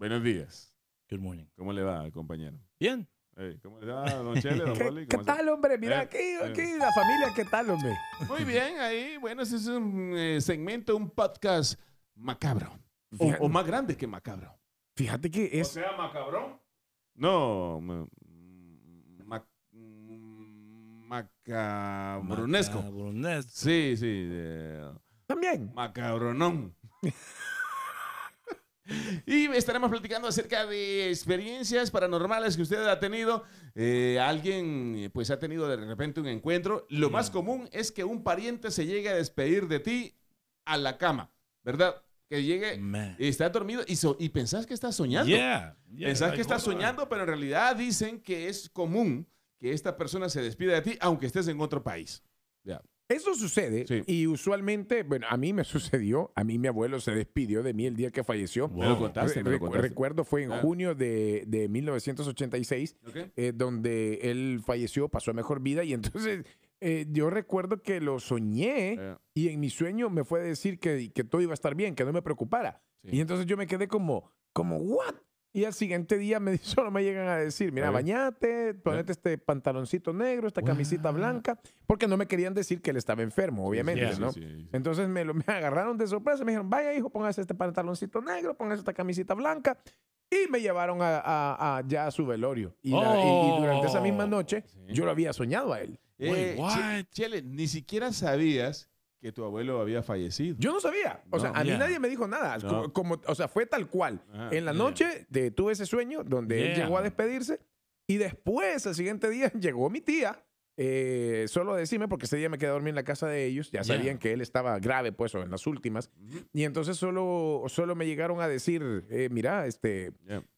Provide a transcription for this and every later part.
Buenos días. Good morning. ¿Cómo le va, compañero? Bien. Hey, ¿Cómo le va, don Chele, don ¿Qué, tal, hombre? Mira, Eh, aquí, eh. aquí la familia, ¿qué tal, hombre? Muy bien, ahí, bueno, ese es un eh, segmento, un podcast macabro. O, o más grande que macabro. Fíjate que es... sea, macabrón. No, ma- ma- macabronesco. Macabronesco. Sí, sí, También. macabronón. Y estaremos platicando acerca de experiencias paranormales que usted ha tenido. Eh, alguien pues ha tenido de repente un encuentro. Lo más común es que un pariente se llegue a despedir de ti a la cama, ¿verdad? Que llegue Man. y está dormido y, so- y pensás que está soñando. Yeah. yeah, Pensás like, que está soñando, pero en realidad dicen que es común que esta persona se despida de ti aunque estés en otro país. Ya. Eso sucede Sí. y usualmente, bueno, a mí me sucedió, a mí mi abuelo se despidió de mí el día que falleció. Me lo contaste, me lo contaste. Recuerdo, fue en Ah. junio de, de 1986, ¿Ok? eh, donde él falleció, pasó a mejor vida y entonces eh, yo recuerdo que lo soñé Eh, y en mi sueño me fue a decir que, que todo iba a estar bien, que no me preocupara. Sí. Y entonces yo me quedé como, como, ¿what? Y al siguiente día me, solo me llegan a decir, mira, bañate, ponete este pantaloncito negro, esta camisita blanca, porque no me querían decir que él estaba enfermo, obviamente, ¿no? Entonces me, lo, me agarraron de sorpresa, me dijeron, vaya hijo, póngase este pantaloncito negro, póngase esta camisita blanca. Y me llevaron a, a- a- ya a su velorio. Y, la- y- y durante esa misma noche Sí. yo lo había soñado a él. Eh, Wait, what? Chele, ni siquiera sabías que tu abuelo había fallecido. Yo no sabía. O No. sea, a mí nadie me dijo nada. No. Como, o sea, fue tal cual. Ajá. En la Yeah. noche de, tuve ese sueño donde él Yeah. llegó a despedirse y después, al siguiente día, llegó mi tía. eh, solo decirme, porque ese día me quedé a dormir en la casa de ellos, ya sabían que él estaba grave, pues, o en las últimas, y entonces solo, solo me llegaron a decir, eh, mira, este,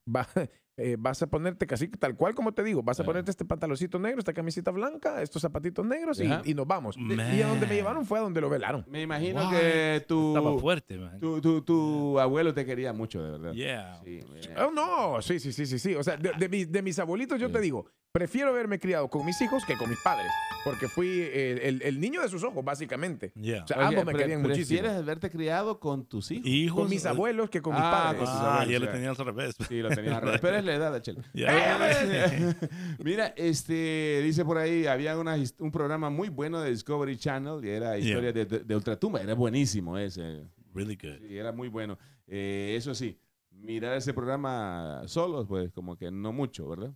va- eh, vas a ponerte casi tal cual como te digo, vas a Yeah. ponerte este pantaloncito negro, esta camisita blanca, estos zapatitos negros y, nos vamos. Man. Y a donde me llevaron fue a donde lo velaron. Me imagino que tu, Estaba fuerte, man. tu, tu, tu abuelo te quería mucho, de verdad. Yeah. Sí, Oh, no, sí, sí, sí, sí, sí. O sea, de, de mis, de mis abuelitos yo te digo, prefiero haberme criado con mis hijos que con mis padres, porque fui el, el- el niño de sus ojos, básicamente. Yeah. O sea, Oye, ambos me querían muchísimo. ¿Prefieres haberte criado con tus hijos? Hijos. Con mis abuelos que con mis Ah, padres. Ah, abuelos, ya lo tenías al revés. Sí, lo tenías al revés. Pero es la edad, Chele. Yeah. Mira, este, dice por ahí, había una un programa muy bueno de Discovery Channel y era historia de, de, de Ultratumba. Era buenísimo ese. Really good. Sí, era muy bueno. Eh, eso sí, mirar ese programa solos, pues como que no mucho, ¿verdad?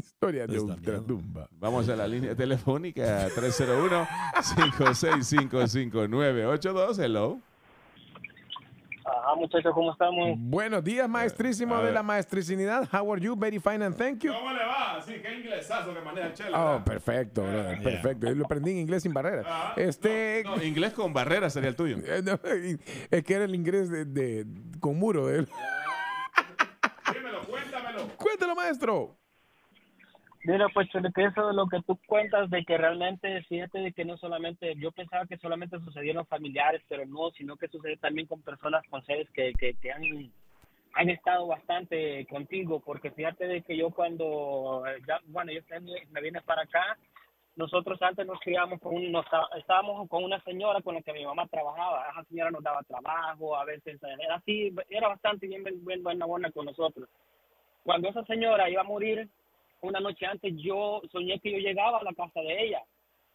Historia de ultratumba. Vamos a la línea telefónica 301-565-5982. Hello. Ajá, muchachos, ¿cómo estamos? Buenos días, maestrísimo de la maestricinidad. How are you? Very fine and thank you. le va? Sí, qué inglesazo que maneja el chelo. Oh, perfecto, brother, Yeah. perfecto. Yo lo aprendí en inglés sin barreras. Este, No, inglés con barreras sería el tuyo. eh, no, es que era el inglés de, de- con muro. eh. Dímelo, cuéntamelo. Cuéntalo, maestro. Mira, pues que eso de lo que tú cuentas de que realmente, fíjate de que no solamente, yo pensaba que solamente sucedía en los familiares, pero no, sino que sucede también con personas, con seres que, que, que han, han estado bastante contigo, porque fíjate de que yo cuando, eh, ya, bueno, yo me vine para acá, nosotros antes nos criamos con un, nos, estábamos con una señora con la que mi mamá trabajaba, esa señora nos daba trabajo, a veces eh, era así, era bastante bien, bien buena, buena con nosotros. Cuando esa señora iba a morir, una noche antes yo soñé que yo llegaba a la casa de ella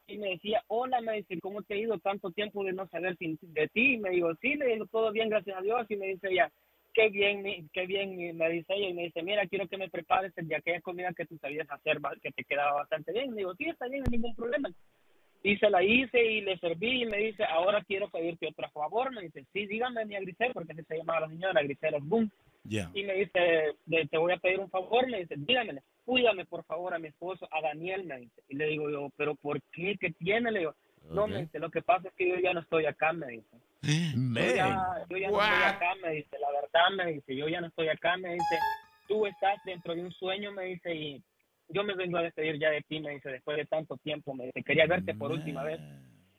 y me decía, hola, me dice, ¿cómo te ha ido tanto tiempo de no saber sin- de ti? Y me digo, sí, le digo, todo bien, gracias a Dios. Y me dice ella, qué bien, mi- qué bien, y me dice ella. Y me dice, mira, quiero que me prepares de aquella comida que tú sabías hacer, que te quedaba bastante bien. Y digo, sí, está bien, no hay ningún problema. Y se la hice y le serví y me dice, ahora quiero pedirte otro favor. Me dice, sí, dígame, mi Grisel, porque así se llamaba la señora, Grisel Osboom Yeah. y me dice, te voy a pedir un favor, me dice, dígame, cuídame por favor a mi esposo, a Daniel, me dice. Y le digo yo, pero ¿por qué? ¿Qué tiene? Le digo, no, me dice, lo que pasa es que yo ya no estoy acá, me dice. Yo ya, yo ya no estoy acá, me dice, la verdad, me dice, yo ya no estoy acá, me dice, tú estás dentro de un sueño, me dice, y yo me vengo a despedir ya de ti, me dice, después de tanto tiempo, me dice, quería verte por última vez.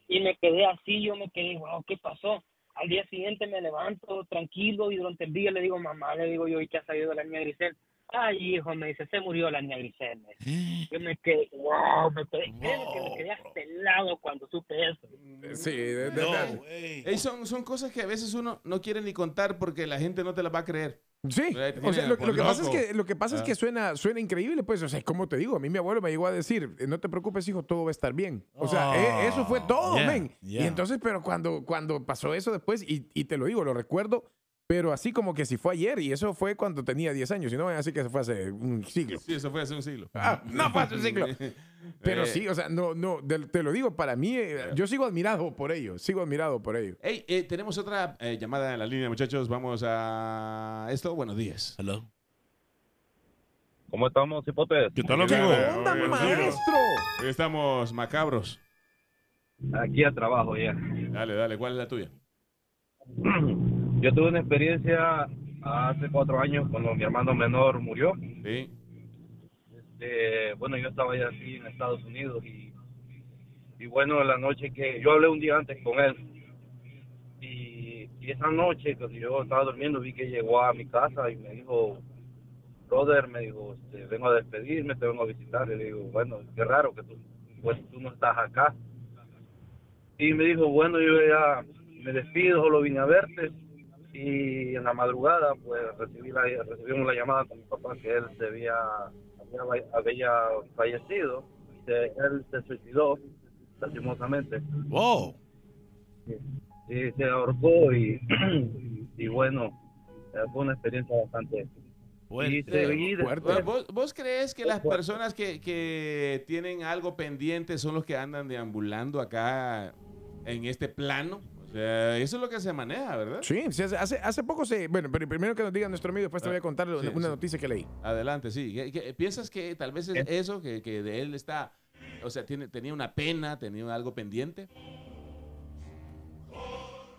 Y me quedé así, yo me quedé, wow, ¿qué pasó? Al día siguiente me levanto tranquilo y durante el día le digo, mamá, le digo yo, ¿y qué ha salido la niña Grisel? Ay, hijo, me dice, se murió la niña Grisel. dice. Yo me quedé, wow, me quedé, créeme que me quedé hasta helado cuando supe eso. Sí, de- de- No de- way. Ey, son, son cosas que a veces uno no quiere ni contar porque la gente no te las va a creer. Sí, o sea, lo, lo que pasa es que, lo que, pasa es Ah. que suena, suena increíble, pues, o sea, como te digo, a mí mi abuelo me llegó a decir, eh, no te preocupes, hijo, todo va a estar bien. O sea, Oh, eh, eso fue todo, yeah, men. Y yeah. entonces, pero cuando, cuando pasó eso después, y, y te lo digo, lo recuerdo, pero así como que si fue ayer, y eso fue cuando tenía 10 años, y no así que se fue hace un siglo. Sí, eso fue hace un siglo. Ah, no fue hace un siglo. Pero Eh, sí, o sea, no, no, te lo digo, para mí, eh, yo sigo admirado por ello, sigo admirado por ello. Hey, eh, tenemos otra eh, llamada en la línea, muchachos. Vamos a esto. Buenos días. Hello. ¿Cómo estamos, hipotes? ¿Qué tal, ¿Qué amigo? tal? ¡Onda, Oye, maestro! Hoy estamos macabros. Aquí a trabajo ya. Dale, dale. ¿Cuál es la tuya? Yo tuve una experiencia hace cuatro años cuando mi hermano menor murió. Sí. Este, bueno, yo estaba ya aquí en Estados Unidos y, y bueno, la noche que yo hablé un día antes con él y, y esa noche cuando yo estaba durmiendo vi que llegó a mi casa y me dijo, brother, me dijo, este, vengo a despedirme, te vengo a visitar. Y le digo, bueno, qué raro que tú, pues, tú no estás acá. Y me dijo, bueno, yo ya me despido, solo vine a verte. Y en la madrugada, pues recibí la, recibimos la llamada con mi papá que él se había, había, había fallecido. Se- él se suicidó, lastimosamente. Wow. Y se ahorcó y, y bueno, eh, fue una experiencia bastante. Y Fuerte. seguí Fuerte. después- ¿Vos, vos crees que las personas que, que tienen algo pendiente son los que andan deambulando acá en este plano? Sea, eso es lo que se maneja, ¿verdad? Sí, sí, hace, hace, poco se. Bueno, pero primero que nos diga nuestro amigo, después te voy a contar Sí, una sí. noticia que leí. Adelante, sí. ¿Qué- qué- piensas que tal vez es eso, que, que de él está, o sea, tiene, tenía una pena, tenía algo pendiente?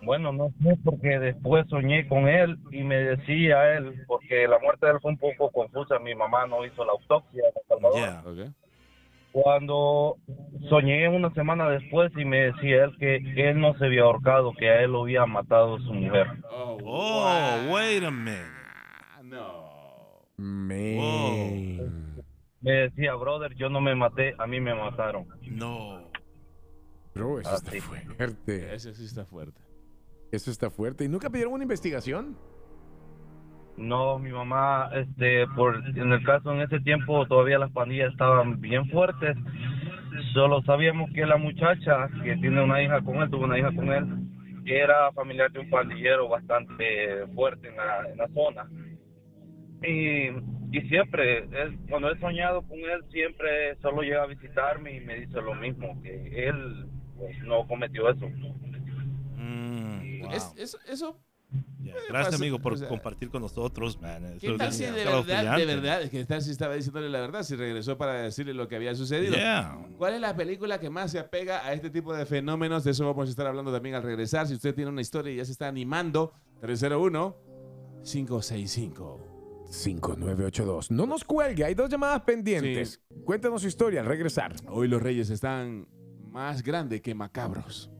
Bueno, no sé, porque después soñé con él y me decía él, porque la muerte de él fue un poco confusa, mi mamá no hizo la autopsia en El Salvador. Yeah. Cuando soñé una semana después y me decía él que él no se había ahorcado, que a él lo había matado su mujer. Oh, Oh, wow. wait a minute. No. Man. Me decía, brother, yo no me maté, a mí me mataron. No. Bro, eso Ah, está fuerte. Ese sí está fuerte. Eso está fuerte. ¿Y nunca pidieron una investigación? No, mi mamá, este, por, en el caso en ese tiempo todavía las pandillas estaban bien fuertes. Solo sabíamos que la muchacha que tiene una hija con él, tuvo una hija con él, era familiar de un pandillero bastante fuerte en la, en la zona. Y, y siempre, él, cuando he soñado con él, siempre solo llega a visitarme y me dice lo mismo, que él pues, no cometió eso. Mm, wow. Es- eso, eso Yeah. pasa, Gracias, amigo, por o sea, compartir con nosotros, man. ¿Qué tal es si de verdad, de verdad, es que tal si estaba diciéndole la verdad, si regresó para decirle lo que había sucedido? Yeah. ¿Cuál es la película que más se apega a este tipo de fenómenos? De eso vamos a estar hablando también al regresar. Si usted tiene una historia y ya se está animando, 301-565. 5982. No nos cuelgue, hay dos llamadas pendientes. Cuéntanos su historia al regresar. Hoy los reyes están más grandes que macabros.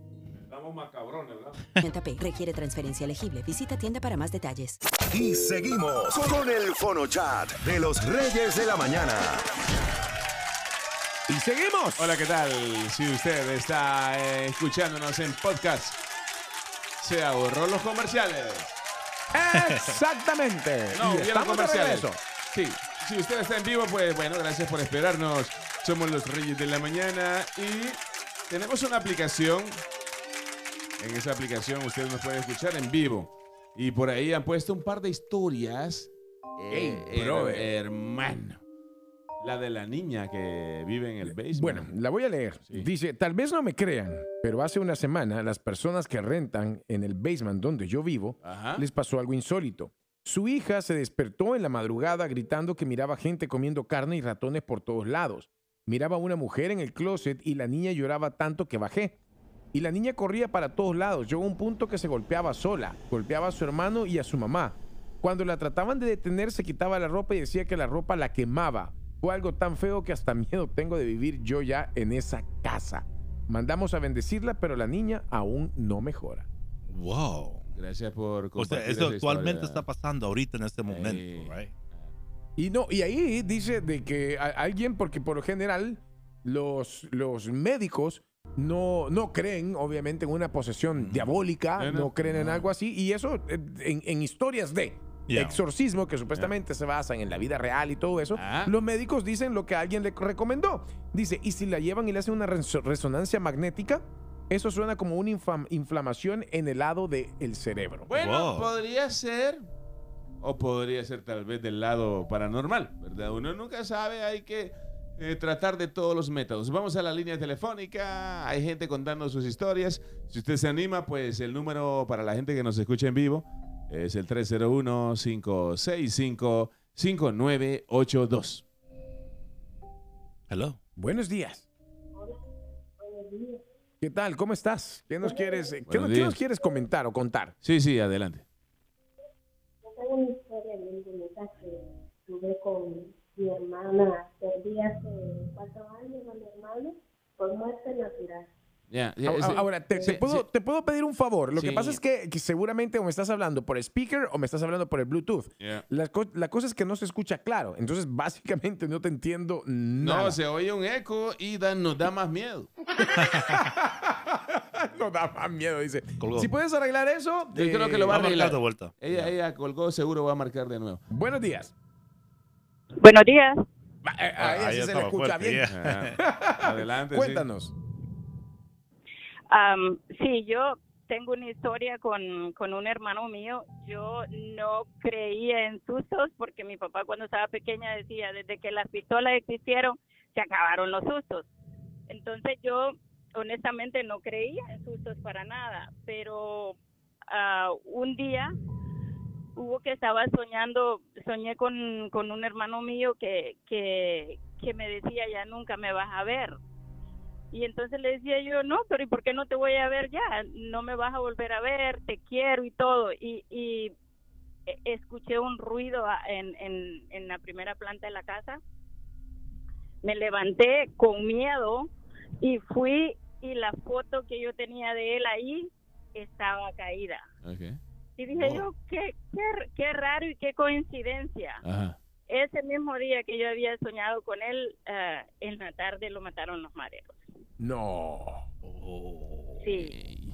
Macabrones, ¿verdad? Tarjeta P requiere transferencia elegible. Visita tienda para más detalles. Y seguimos con el Fono Chat de los Reyes de la Mañana. Y seguimos. Hola, ¿qué tal? Si usted está eh, escuchándonos en podcast, se ahorró los comerciales. Exactamente. No, Y estamos comerciales. Sí, si usted está en vivo, pues bueno, gracias por esperarnos. Somos los Reyes de la Mañana y tenemos una aplicación. En esa aplicación usted nos puede escuchar en vivo. Y por ahí han puesto un par de historias. Ey, her- brother. hermano. La de la niña que vive en el basement. Bueno, la voy a leer. Sí. Dice, tal vez no me crean, pero hace una semana las personas que rentan en el basement donde yo vivo Ajá. les pasó algo insólito. Su hija se despertó en la madrugada gritando que miraba gente comiendo carne y ratones por todos lados. Miraba a una mujer en el closet y la niña lloraba tanto que bajé. Y la niña corría para todos lados. Llegó a un punto que se golpeaba sola. Golpeaba a su hermano y a su mamá. Cuando la trataban de detener se quitaba la ropa y decía que la ropa la quemaba. Fue algo tan feo que hasta miedo tengo de vivir yo ya en esa casa. Mandamos a bendecirla, pero la niña aún no mejora. Wow. Gracias por O sea, compartir eso actualmente historia. está pasando ahorita en este momento, Ey. right? Y no, y ahí dice de que alguien, porque por lo general los, los médicos no, no creen, obviamente, en una posesión diabólica, No, no, no. creen en algo así, y eso eh, en, en historias de. Yeah. exorcismo, que supuestamente se basan en la vida real y todo eso, Ah. los médicos dicen lo que alguien le recomendó. Dice, y si la llevan y le hacen una reso- resonancia magnética, eso suena como una infam- inflamación en el lado del cerebro. Bueno, Wow. podría ser. O podría ser tal vez del lado paranormal, ¿verdad? Uno nunca sabe, hay que eh, tratar de todos los métodos. Vamos a la línea telefónica, hay gente contando sus historias. Si usted se anima, pues el número para la gente que nos escucha en vivo es el 301-565-5982. Hello. Buenos días. ¿Qué tal? ¿Cómo estás? ¿Qué nos quieres, qué nos- qué nos quieres comentar o contar? Sí, sí, adelante. tengo una historia bien bonita que tuve con mi hermana. Perdí hace cuatro años a mi hermana por muerte natural. Ya, ya, A- a- ese- Ahora, te, sí, te puedo, sí. te puedo pedir un favor. Lo que pasa es que, que seguramente o me estás hablando por speaker o me estás hablando por el Bluetooth. La, co- la cosa es que no se escucha claro. Entonces, básicamente no te entiendo nada. No, se oye un eco y da- nos da más miedo. no da más miedo, dice. Colgó. Si puedes arreglar eso, Yo eh, creo que lo va a Va a arreglar. de vuelta. Ella, ella colgó, seguro va a marcar de nuevo. Buenos días. Buenos días. Eh, A ella Ah, sí ya se le estaba escucha fuerte, bien. ya. Ah, adelante. sí. Cuéntanos. Sí, yo tengo una historia con, con un hermano mío. Yo no creía en sustos porque mi papá cuando estaba pequeña decía, desde que las pistolas existieron, se acabaron los sustos. Entonces yo honestamente no creía en sustos para nada, pero ah, un día hubo que estaba soñando, soñé con, con un hermano mío que, que, me decía, ya nunca me vas a ver. Y entonces le decía yo, no, pero ¿y por qué no te voy a ver ya? No me vas a volver a ver, te quiero y todo. Y, y e- escuché un ruido a- en, en, en la primera planta de la casa. Me levanté con miedo y fui y la foto que yo tenía de él ahí estaba caída. Ok. Y dije Oh. yo, qué, qué, qué raro y qué coincidencia. Ajá. Ese mismo día que yo había soñado con él, eh, en la tarde lo mataron los mareros. No. Oh. Sí.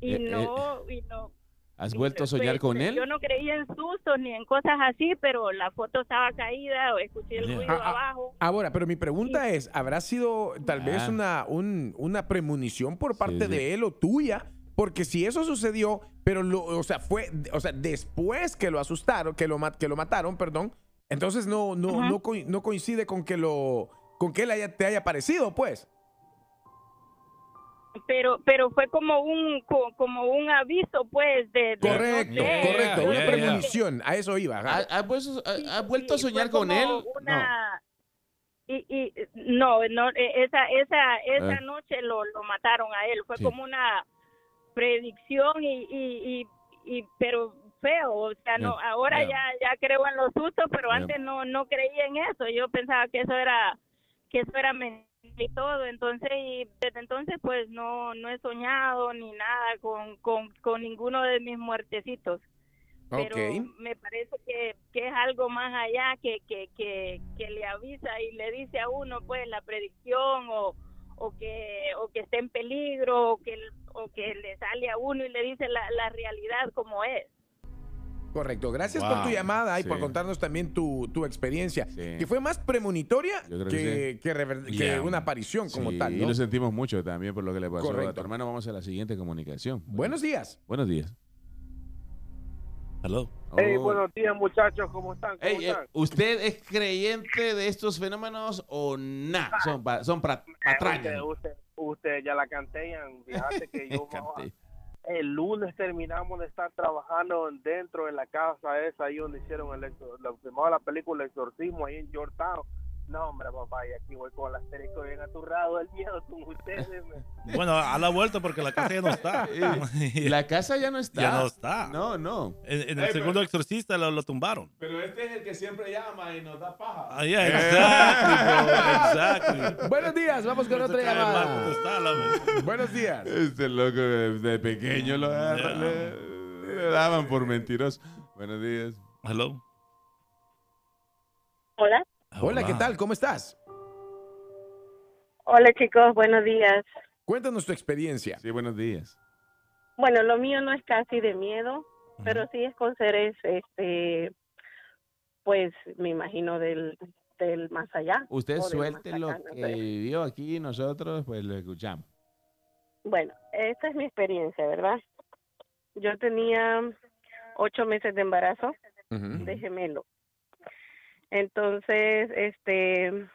Y Eh, eh, no, y no. ¿Has vuelto a soñar pues, con él? Yo no creía en sustos ni en cosas así, pero la foto estaba caída o escuché el ruido Ah, ah, abajo. Ahora, pero mi pregunta es, ¿habrá sido tal vez Ah. una, un- una premonición por parte sí. de él o tuya? Porque si eso sucedió, pero lo, o sea, fue, o sea, después que lo asustaron, que lo, que lo mataron, perdón, entonces no, no, no, no coincide con que lo, con que él haya, te haya parecido, pues. Pero, pero fue como un, co- como un aviso, pues, de. de- no Correcto, sé, correcto, yeah, una yeah, premonición, a eso iba. ajá. ¿Ha- ¿Has vuelto, ha- Sí, vuelto a soñar fue con como él? No. Y, y no, no, e- esa, esa, esa Eh. noche lo, lo mataron a él. Fue Sí. como una predicción y, y, y, y- pero feo. O sea, no, Yeah, ahora yeah. ya, ya creo en los sustos, pero Yeah. antes no, no creía en eso. Yo pensaba que eso era, que eso era mentira y todo. Entonces, y desde entonces, pues no, no he soñado ni nada con, con, con ninguno de mis muertecitos pero me parece que, que es algo más allá que, que, que, que le avisa y le dice a uno pues la predicción o, o que o que esté en peligro o que o que le sale a uno y le dice la, la realidad como es Correcto. Gracias por tu llamada y Sí. por contarnos también tu, tu experiencia. Sí. Que fue más premonitoria que, que que rever- que Yeah. una aparición como Sí, tal. Y lo sentimos mucho también por lo que le pasó a tu hermano. Vamos a la siguiente comunicación. Buenos días. Buenos días. Hello. Hey, Oh. buenos días, muchachos, ¿cómo están? ¿Cómo Ey, eh, están? ¿Usted es creyente de estos fenómenos o nada? Son, pa- son usted, patrañas. usted, usted ya la cantean. Fíjate que yo el lunes terminamos de estar trabajando dentro de la casa esa ahí donde hicieron el la, la película El Exorcismo ahí en Georgetown. No, hombre, papá, y aquí voy con la asterisco bien aturrado del miedo con ustedes. me- Bueno, a la vuelta porque la casa ya no está. La casa ya no está. Ya no está. No, no. En, en el segundo exorcista lo, lo tumbaron. Pero este es el que siempre llama y nos da paja. Ah, yeah, exactly, bro, exactly. Buenos días. Vamos con otra de mal llamada. Buenos días. Este loco de, de pequeño lo agarra- le, le daban por mentiroso. Buenos días. Hello. Hola. Hola, ¿qué tal? ¿Cómo estás? Hola chicos, buenos días. Cuéntanos tu experiencia. Sí, buenos días. Bueno, lo mío no es casi de miedo, pero sí es con seres, este, pues me imagino del, del más allá. Usted suelte lo acá, no que sé. vivió aquí y nosotros, pues lo escuchamos. Bueno, esta es mi experiencia, ¿verdad? Yo tenía ocho meses de embarazo de gemelo. Entonces, este,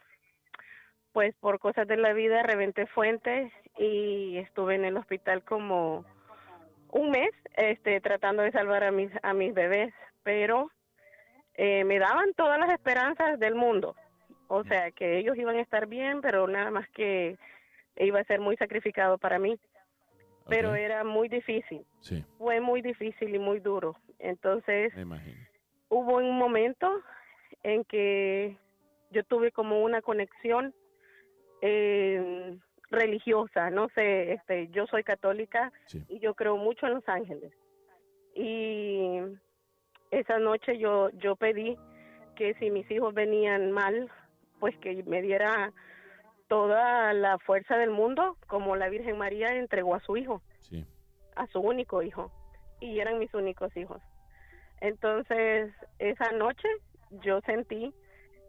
pues por cosas de la vida reventé fuentes y estuve en el hospital como un mes, este, tratando de salvar a mis a mis bebés, pero eh, me daban todas las esperanzas del mundo, o sea que ellos iban a estar bien, pero nada más que iba a ser muy sacrificado para mí, pero era muy difícil, Sí, fue muy difícil y muy duro, entonces hubo un momento en que yo tuve como una conexión eh, religiosa, no sé, este, yo soy católica Sí. y yo creo mucho en los ángeles. Y esa noche yo yo pedí que si mis hijos venían mal, pues que me diera toda la fuerza del mundo, como la Virgen María entregó a su hijo Sí. a su único hijo y eran mis únicos hijos. Entonces, esa noche yo sentí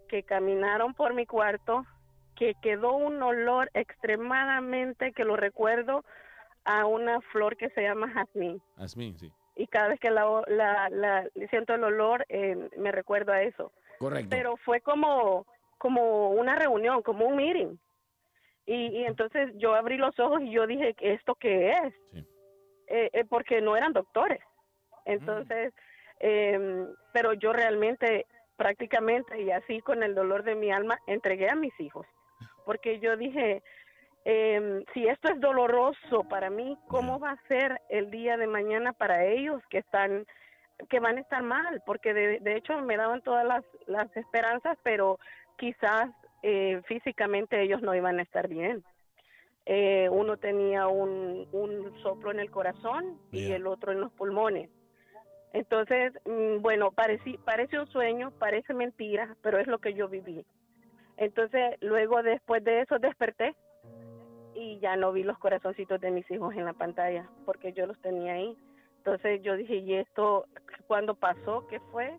que caminaron por mi cuarto, que quedó un olor extremadamente que lo recuerdo a una flor que se llama jazmín. Asmín, sí. Y cada vez que la, la, la- siento el olor, eh, me recuerdo a eso Correcto. pero fue como como una reunión, como un meeting. Y, y entonces yo abrí los ojos y yo dije, ¿esto qué es? Sí. Eh, eh, porque no eran doctores. Entonces, em, pero yo realmente, prácticamente, y así con el dolor de mi alma, entregué a mis hijos. Porque yo dije, em, si esto es doloroso para mí, ¿cómo va a ser el día de mañana para ellos que están que van a estar mal, porque de, de hecho me daban todas las, las esperanzas, pero quizás eh, físicamente ellos no iban a estar bien. Eh, uno tenía un, un soplo en el corazón y el otro en los pulmones. Entonces, mm, bueno, parece un sueño, parece mentira, pero es lo que yo viví. Entonces, luego después de eso desperté y ya no vi los corazoncitos de mis hijos en la pantalla, porque yo los tenía ahí. Entonces yo dije, ¿y esto cuando pasó? ¿Qué fue?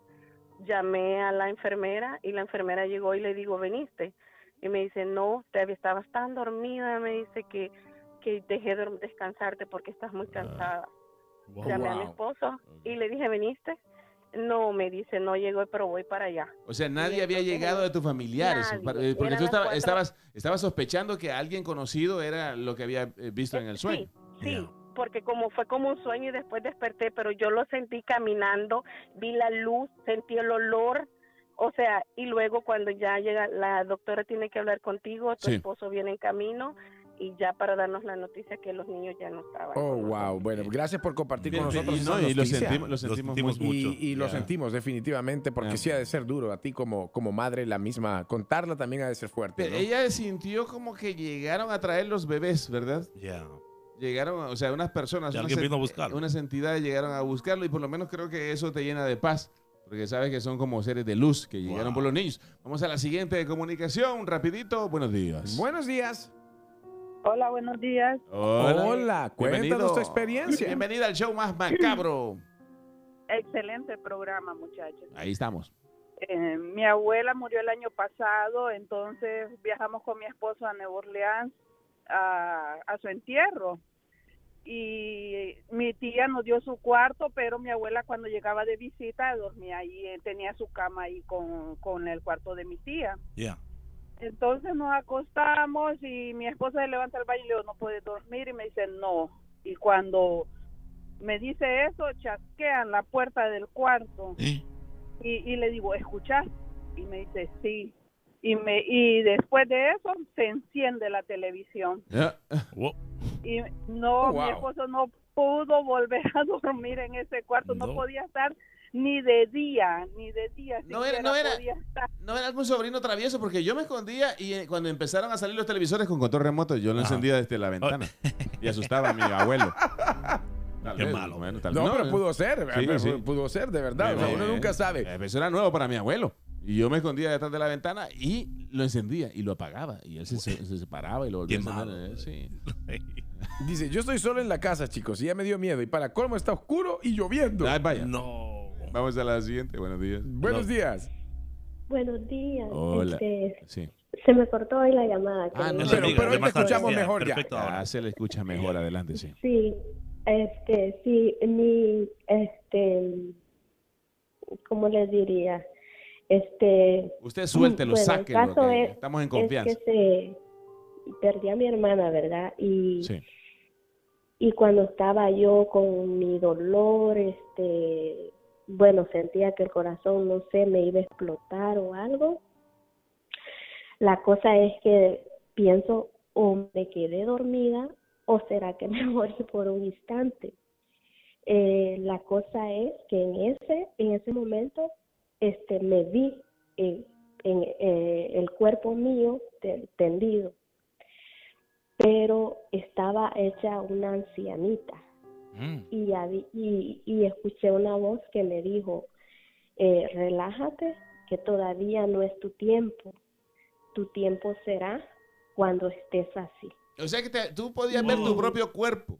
Llamé a la enfermera y la enfermera llegó y le digo, ¿veniste? Y me dice, no, te estabas tan dormida, me dice que, que dejé de descansarte porque estás muy cansada. Wow. Llamé a mi esposo y le dije, ¿veniste? No, me dice, no llegó, pero voy para allá. O sea, nadie había llegado de tus familiares. nadie. eh, Porque Eran tú estaba- estabas, estabas sospechando que alguien conocido era lo que había eh, visto en el sueño. Sí, sí, Ya. porque como fue como un sueño y después desperté, pero yo lo sentí caminando, vi la luz, sentí el olor, o sea, y luego cuando ya llega, la doctora tiene que hablar contigo, tu Sí. esposo viene en camino y ya para darnos la noticia que los niños ya no estaban. Oh, wow. Bueno, gracias por compartir con nosotros y, no, y lo sentimos, lo sentimos, sentimos muy- mucho. Y, y lo Ya. sentimos definitivamente porque Ya. sí ha de ser duro a ti como, como madre la misma. Contarla también ha de ser fuerte. Pero ¿no? Ella sintió como que llegaron a traer los bebés, ¿verdad? Ya. Llegaron, o sea, unas personas, unas, alguien vino a buscarlo. unas entidades llegaron a buscarlo y por lo menos creo que eso te llena de paz. Porque sabes que son como seres de luz que llegaron Wow. por los niños. Vamos a la siguiente comunicación, rapidito. Buenos días. Buenos días. Hola, buenos días. Hola, cuéntanos Bienvenido. tu experiencia. Bienvenida al show más macabro. Excelente programa, muchachos. Ahí estamos. Eh, mi abuela murió el año pasado, entonces viajamos con mi esposo a Nueva Orleans a, a su entierro. Y mi tía nos dio su cuarto, pero mi abuela cuando llegaba de visita dormía ahí, eh, tenía su cama ahí con, con el cuarto de mi tía. Ya. Entonces nos acostamos y mi esposa se levanta al baño y le digo, no puedes dormir. Y me dice, no. Y cuando me dice eso, chasquean la puerta del cuarto. Y, y le digo, ¿escuchas? Y me dice, sí. Y, me, y después de eso se enciende la televisión. Wow. Y no, Oh, wow. mi esposo no pudo volver a dormir en ese cuarto. No, No. podía estar ni de día, ni de día. No era- no era- podía estar. No era algún sobrino travieso porque yo me escondía y eh, cuando empezaron a salir los televisores con control remoto, yo lo Ajá. encendía desde la ventana y asustaba a mi abuelo. Tal Qué vez, malo. bueno, tal- No, pero pudo ser. Sí, pero sí. Pudo ser, de verdad. O sea, Eh, uno nunca sabe. eh, Eso era nuevo para mi abuelo. Y yo me escondía detrás de la ventana y lo encendía y lo apagaba. Y él se, se, se separaba y lo volvía Qué a encender. malo. eh, sí. Dice, yo estoy solo en la casa, chicos, y ya me dio miedo. Y para colmo está oscuro y lloviendo. Ay, vaya. No. Vamos a la siguiente. Buenos días. Buenos No. días. Buenos días. Hola. Este, Sí. se me cortó hoy la llamada. Ah, no. Pero, amiga, pero hoy te escuchamos Ya, mejor ya. perfecto. ahora. Ah, se le escucha mejor. Adelante, sí. Sí, este, sí, mi, este, ¿cómo les diría? Este, Usted suéltelo, bueno, el sáquelo. caso que es- estamos en es confianza. que se perdí a mi hermana, ¿verdad? Y, Sí. y cuando estaba yo con mi dolor, este, bueno, sentía que el corazón, no sé, me iba a explotar o algo. La cosa es que pienso, o me quedé dormida, o será que me morí por un instante. Eh, la cosa es que en ese, en ese momento, este, me vi en, eh, el cuerpo mío te- tendido, pero estaba hecha una ancianita Mm. y, y, y escuché una voz que me dijo, eh, relájate, que todavía no es tu tiempo, tu tiempo será cuando estés así. O sea que te- tú podías ver tu propio cuerpo.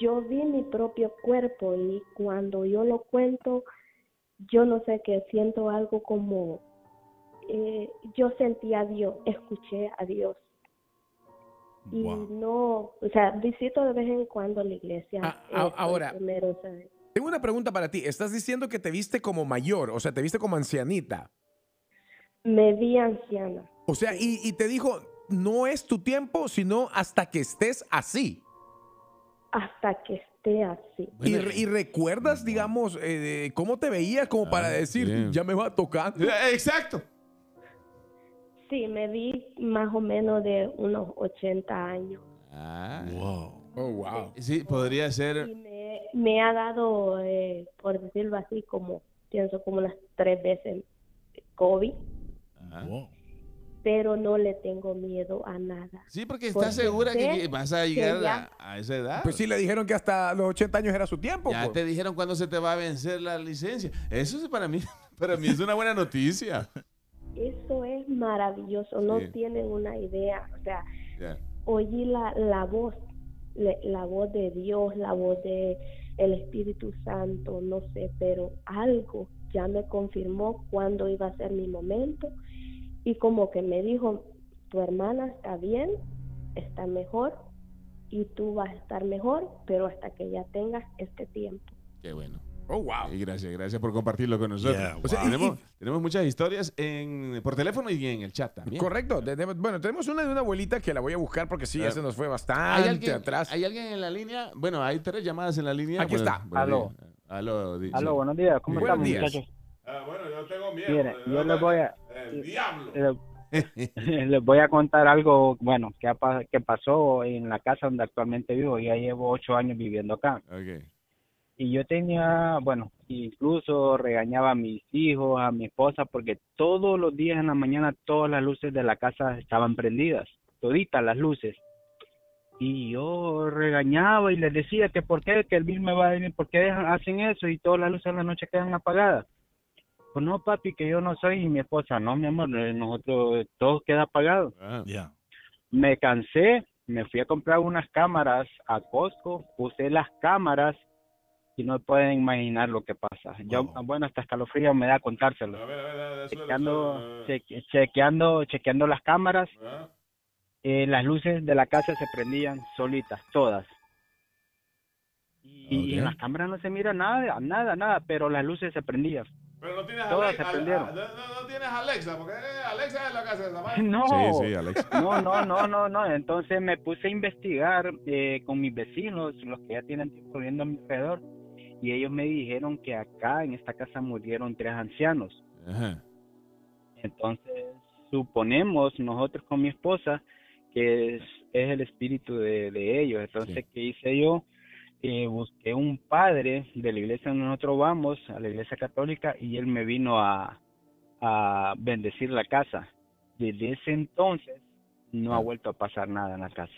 Yo vi mi propio cuerpo y cuando yo lo cuento, yo no sé qué, siento algo como, eh, yo sentí a Dios, escuché a Dios. Y Wow. no, o sea, visito de vez en cuando la iglesia. Ah, eh, ah, soy ahora. temerosa de- Tengo una pregunta para ti. Estás diciendo que te viste como mayor, o sea, te viste como ancianita. Me vi anciana. O sea, y, y te dijo, no es tu tiempo, sino hasta que estés así. hasta que esté así. Y, re- y recuerdas, digamos, eh, cómo te veías como para decir, bien. ya me va a tocar. Eh, Exacto. Sí, me vi más o menos de unos 80 años. Ah, Wow. Oh, wow. sí, podría Y ser. me, me ha dado, eh, por decirlo así, como, pienso como unas tres veces COVID, Ajá. Wow. pero no le tengo miedo a nada. Sí, porque Porque estás segura que, vas a llegar ya- a, a esa edad. Pues sí, le dijeron que hasta los 80 años era su tiempo. Ya pues. te dijeron cuándo se te va a vencer la licencia. Eso es para mí, para mí es una buena noticia. Eso es maravilloso, no tienen una idea. O sea, oí la, la voz, le- la voz de Dios, la voz de el Espíritu Santo, no sé, pero algo ya me confirmó cuándo iba a ser mi momento y como que me dijo, tu hermana está bien, está mejor y tú vas a estar mejor, pero hasta que ya tengas este tiempo. Qué bueno. Oh, wow. Y gracias, gracias por compartirlo con nosotros. Yeah, O sea, y- tenemos, tenemos muchas historias en, por teléfono y en el chat también. Correcto. Bueno, tenemos una de una abuelita que la voy a buscar porque sí, ya se nos fue ¿Hay bastante alguien, atrás. ¿Hay alguien en la línea? Bueno, hay tres llamadas en la línea. Aquí está. Aló. días. Aló. di- Aló, sí. buenos días, ¿cómo Buenos estamos, días. muchachos? Ah, bueno, yo tengo miedo. Mire, yo les voy a El diablo. les, les voy a contar algo, bueno, que, ha pa- que pasó en la casa donde actualmente vivo. Ya llevo ocho años viviendo acá. Ok. Y yo tenía, bueno, incluso regañaba a mis hijos, a mi esposa, porque todos los días en la mañana todas las luces de la casa estaban prendidas, toditas las luces. Y yo regañaba y les decía que por qué, que el bill me va a venir, por qué dejan- hacen eso y todas las luces en la noche quedan apagadas. Pues no, papi, que yo no soy y mi esposa, no, mi amor, eh, nosotros todo queda apagado. Ya. Me cansé, me fui a comprar unas cámaras a Costco, puse las cámaras y no pueden imaginar lo que pasa. Yo, bueno, hasta escalofrío me da contárselo. A ver, a ver, a ver, suelo, Chequeando, suelo. cheque- chequeando, chequeando las cámaras, Ah, eh, las luces de la casa se prendían solitas, todas. Y, en las cámaras no se mira nada, nada, nada, pero las luces se prendían. Pero no tienes, Todas Alexa, se prendieron. no, no- no tienes Alexa, porque eh, Alexa es la casa de esa madre. No. Sí, sí, Alexa. No, no, no, no, no. Entonces me puse a investigar eh, con mis vecinos, los que ya tienen tiempo viendo a mi alrededor, y ellos me dijeron que acá en esta casa murieron tres ancianos. Ajá. Entonces suponemos nosotros con mi esposa que es, es el espíritu de, de ellos. Entonces, ¿qué hice yo? Eh, busqué un padre de la iglesia donde nosotros vamos, a la iglesia católica, y él me vino a, a bendecir la casa. Desde ese entonces no ha vuelto a pasar nada en la casa.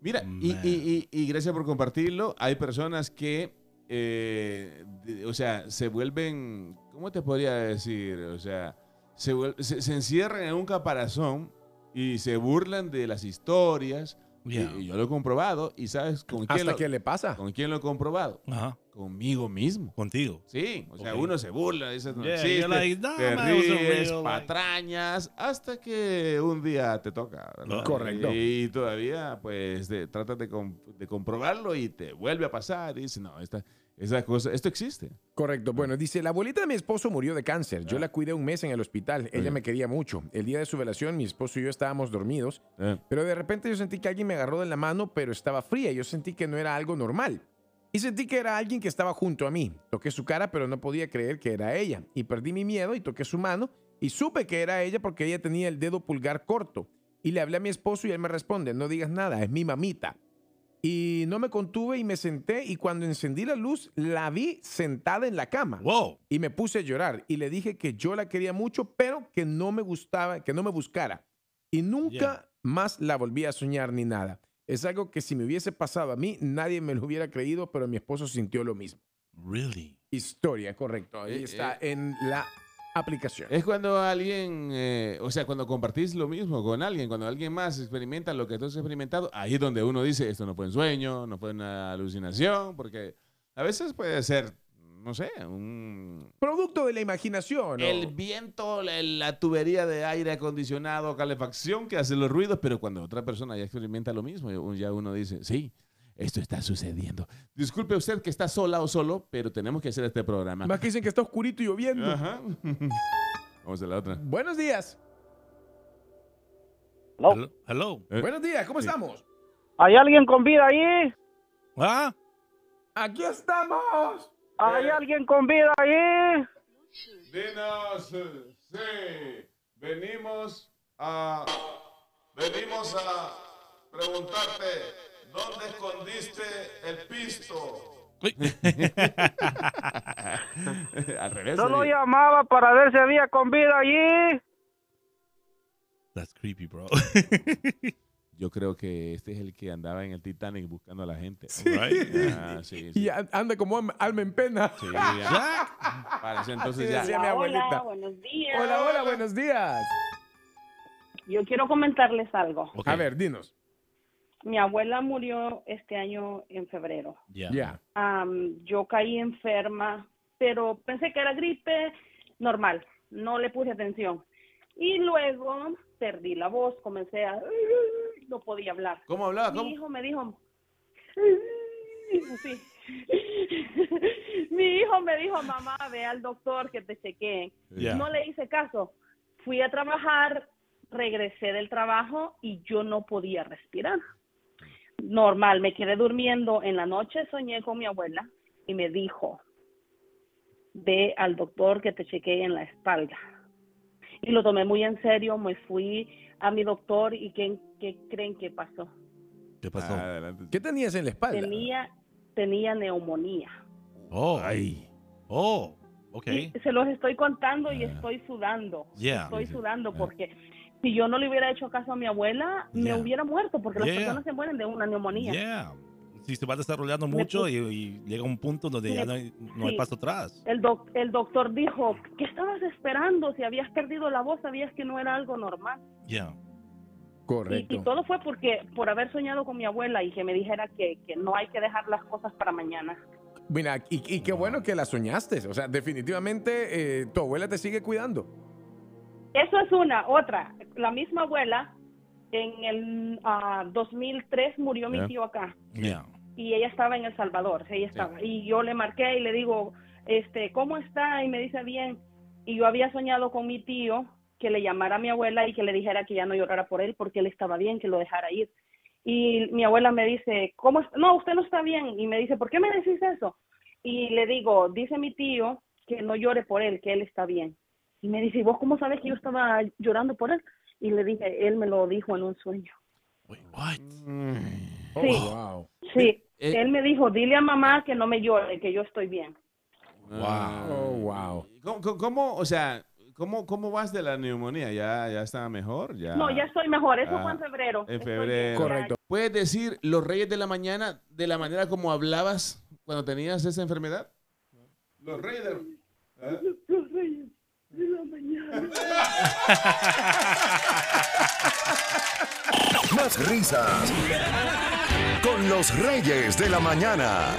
Mira, y, y- y- y gracias por compartirlo. Hay personas que, eh, o sea, se vuelven, ¿cómo te podría decir? O sea, se- se encierran en un caparazón y se burlan de las historias, Yeah. Y, y yo lo he comprobado. ¿Y sabes con quién, ¿Hasta lo, qué le pasa? con quién lo he comprobado? Ajá. Conmigo mismo. Contigo. Sí, o sea, Ok. uno se burla, dice, no Yeah, existe, like, "No, te man, ríes, real, like-" patrañas, hasta que un día te toca. ¿verdad? No. Correcto. Y todavía, pues, de- tratas de, com- de comprobarlo y te vuelve a pasar. Y dices, no, esta, esa cosa, esto existe. Correcto. Bueno, dice, la abuelita de mi esposo murió de cáncer. Yo la cuidé un mes en el hospital. Ella Ah. me quería mucho. El día de su velación, mi esposo y yo estábamos dormidos, Eh, pero de repente yo sentí que alguien me agarró de la mano, pero estaba fría. Yo sentí que no era algo normal. Y sentí que era alguien que estaba junto a mí. Toqué su cara, pero no podía creer que era ella. Y perdí mi miedo y toqué su mano y supe que era ella porque ella tenía el dedo pulgar corto. Y le hablé a mi esposo y él me responde, no digas nada, es mi mamita. Y no me contuve y me senté y cuando encendí la luz la vi sentada en la cama. Wow. Y me puse a llorar y le dije que yo la quería mucho, pero que no me gustaba, que no me buscara. Y nunca Yeah. más la volví a soñar ni nada. Es algo que si me hubiese pasado a mí, nadie me lo hubiera creído, pero mi esposo sintió lo mismo. Really? Historia, correcto. Ahí Eh, está en la aplicación. Es cuando alguien, eh, o sea, cuando compartís lo mismo con alguien, cuando alguien más experimenta lo que tú has experimentado, ahí es donde uno dice, esto no fue un sueño, no fue una alucinación, porque a veces puede ser, no sé, un, Producto de la imaginación. ¿no? el viento, la, la tubería de aire acondicionado, calefacción que hace los ruidos, pero cuando otra persona ya experimenta lo mismo, ya uno dice, sí, esto está sucediendo. Disculpe usted que está sola o solo, pero tenemos que hacer este programa. Más que dicen que está oscurito y lloviendo. Ajá. Vamos a la otra. Buenos días. Hello. Hello. Eh, Buenos días, ¿cómo Sí. estamos? ¿Hay alguien con vida ahí? Ah, Aquí estamos. ¿Hay alguien con vida ahí? Dinos, eh, sí, venimos a, venimos a preguntarte, ¿dónde escondiste el pisto? uy. Al revés. Solo eh. llamaba para ver si había con vida allí. That's creepy, bro. Yo creo que este es el que andaba en el Titanic buscando a la gente. Right? Ah, sí, sí. Y an- anda como alma en pena. Sí, ya. Parece entonces ya. decía mi abuelita. Hola, buenos días. Hola, hola, buenos días. Yo quiero comentarles algo. A ver, dinos. Mi abuela murió este año en febrero. Yeah. Ya. Yo caí enferma, pero pensé que era gripe normal. No le puse atención. Y luego perdí la voz, comencé a... No podía hablar. ¿Cómo hablaba? Mi ¿Cómo? hijo me dijo... Sí. Mi hijo me dijo, mamá, ve al doctor que te chequee. Yeah. No le hice caso. Fui a trabajar, regresé del trabajo y yo no podía respirar. Normal, me quedé durmiendo. En la noche soñé con mi abuela y me dijo, ve al doctor que te chequee en la espalda. Y lo tomé muy en serio, me fui a mi doctor y ¿qué, qué creen que pasó? ¿Qué pasó? Ah, adelante. ¿Qué tenías en la espalda? Tenía, tenía neumonía. Oh. Ay. Oh. Ok. Y se los estoy contando y Ah. estoy sudando. Yeah. Estoy sudando porque si yo no le hubiera hecho caso a mi abuela, me hubiera muerto porque las personas se mueren de una neumonía. Yeah. Si se va desarrollando Me mucho y, y llega un punto donde ya no hay, no hay sí. paso atrás. El, doc- el doctor dijo, ¿qué estabas esperando? Si habías perdido la voz, sabías que no era algo normal. Yeah. Y, Correcto. y todo fue porque por haber soñado con mi abuela y que me dijera que, que no hay que dejar las cosas para mañana. Mira, y, y qué bueno que la soñaste. O sea, definitivamente eh, tu abuela te sigue cuidando. Eso es una. Otra, la misma abuela, en el ah, 2003 murió mi tío acá. Yeah. y ella estaba en El Salvador, ella estaba. Y yo le marqué y le digo, este, ¿cómo está? Y me dice bien. Y yo había soñado con mi tío que le llamara a mi abuela y que le dijera que ya no llorara por él porque él estaba bien, que lo dejara ir. Y mi abuela me dice, ¿cómo está? No, usted no está bien. Y me dice, ¿por qué me decís eso? Y le digo, dice mi tío que no llore por él, que él está bien. Y me dice, ¿y vos cómo sabes que yo estaba llorando por él? Y le dije, él me lo dijo en un sueño. Wait, what? Oh, Sí. wow. Sí, Eh, él me dijo, dile a mamá que no me llore, que yo estoy bien. Ah. Oh, wow. ¿Cómo, cómo- o sea, cómo, cómo vas de la neumonía? ¿Ya, ya está mejor? ¿Ya? No, ya estoy mejor, eso Ah, fue en febrero. En febrero. Correcto. ¿Puedes decir los reyes de la mañana de la manera como hablabas cuando tenías esa enfermedad? Los reyes de la... ¿Eh? Los reyes de la mañana. más risas. Con los Reyes de la Mañana.